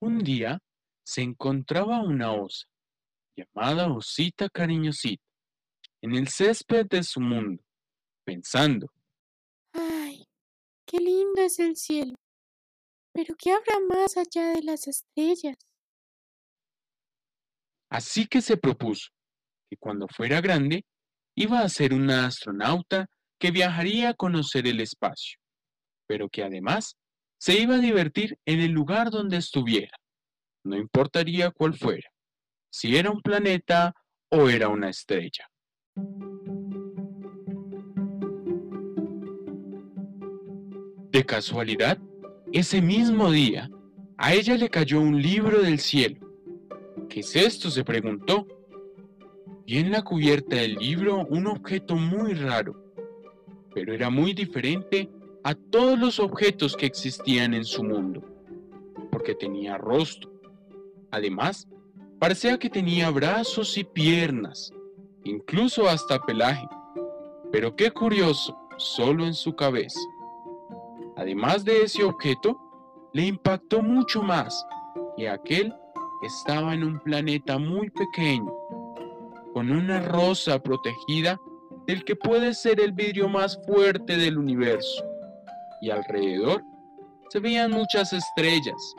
Un día se encontraba una osa, llamada Osita Cariñosita, en el césped de su mundo, pensando. ¡Ay! ¡Qué lindo es el cielo! Pero ¿qué habrá más allá de las estrellas? Así que se propuso que cuando fuera grande iba a ser una astronauta que viajaría a conocer el espacio, pero que además se iba a divertir en el lugar donde estuviera, no importaría cuál fuera, si era un planeta o era una estrella. De casualidad, ese mismo día, a ella le cayó un libro del cielo. ¿Qué es esto? se preguntó. Y en la cubierta del libro un objeto muy raro, pero era muy diferente a todos los objetos que existían en su mundo, porque tenía rostro. Además, parecía que tenía brazos y piernas, incluso hasta pelaje. Pero qué curioso, solo en su cabeza. Además de ese objeto, le impactó mucho más que aquel estaba en un planeta muy pequeño, con una rosa protegida del que puede ser el vidrio más fuerte del universo y alrededor se veían muchas estrellas,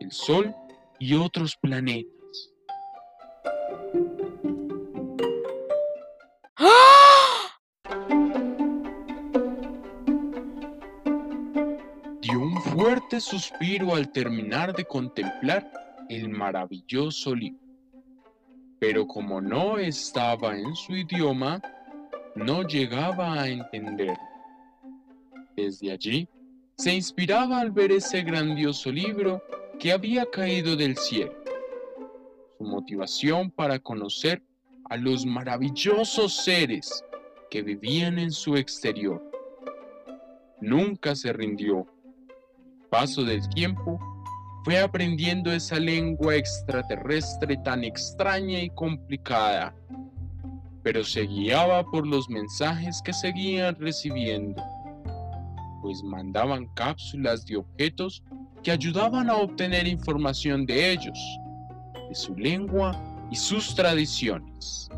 el Sol y otros planetas. Dio un fuerte suspiro al terminar de contemplar el maravilloso libro. Pero como no estaba en su idioma, no llegaba a entender. Desde allí, se inspiraba al ver ese grandioso libro que había caído del cielo. Su motivación para conocer a los maravillosos seres que vivían en su exterior. Nunca se rindió. Paso del tiempo, fue aprendiendo esa lengua extraterrestre tan extraña y complicada, pero se guiaba por los mensajes que seguían recibiendo pues mandaban cápsulas de objetos que ayudaban a obtener información de ellos, de su lengua y sus tradiciones.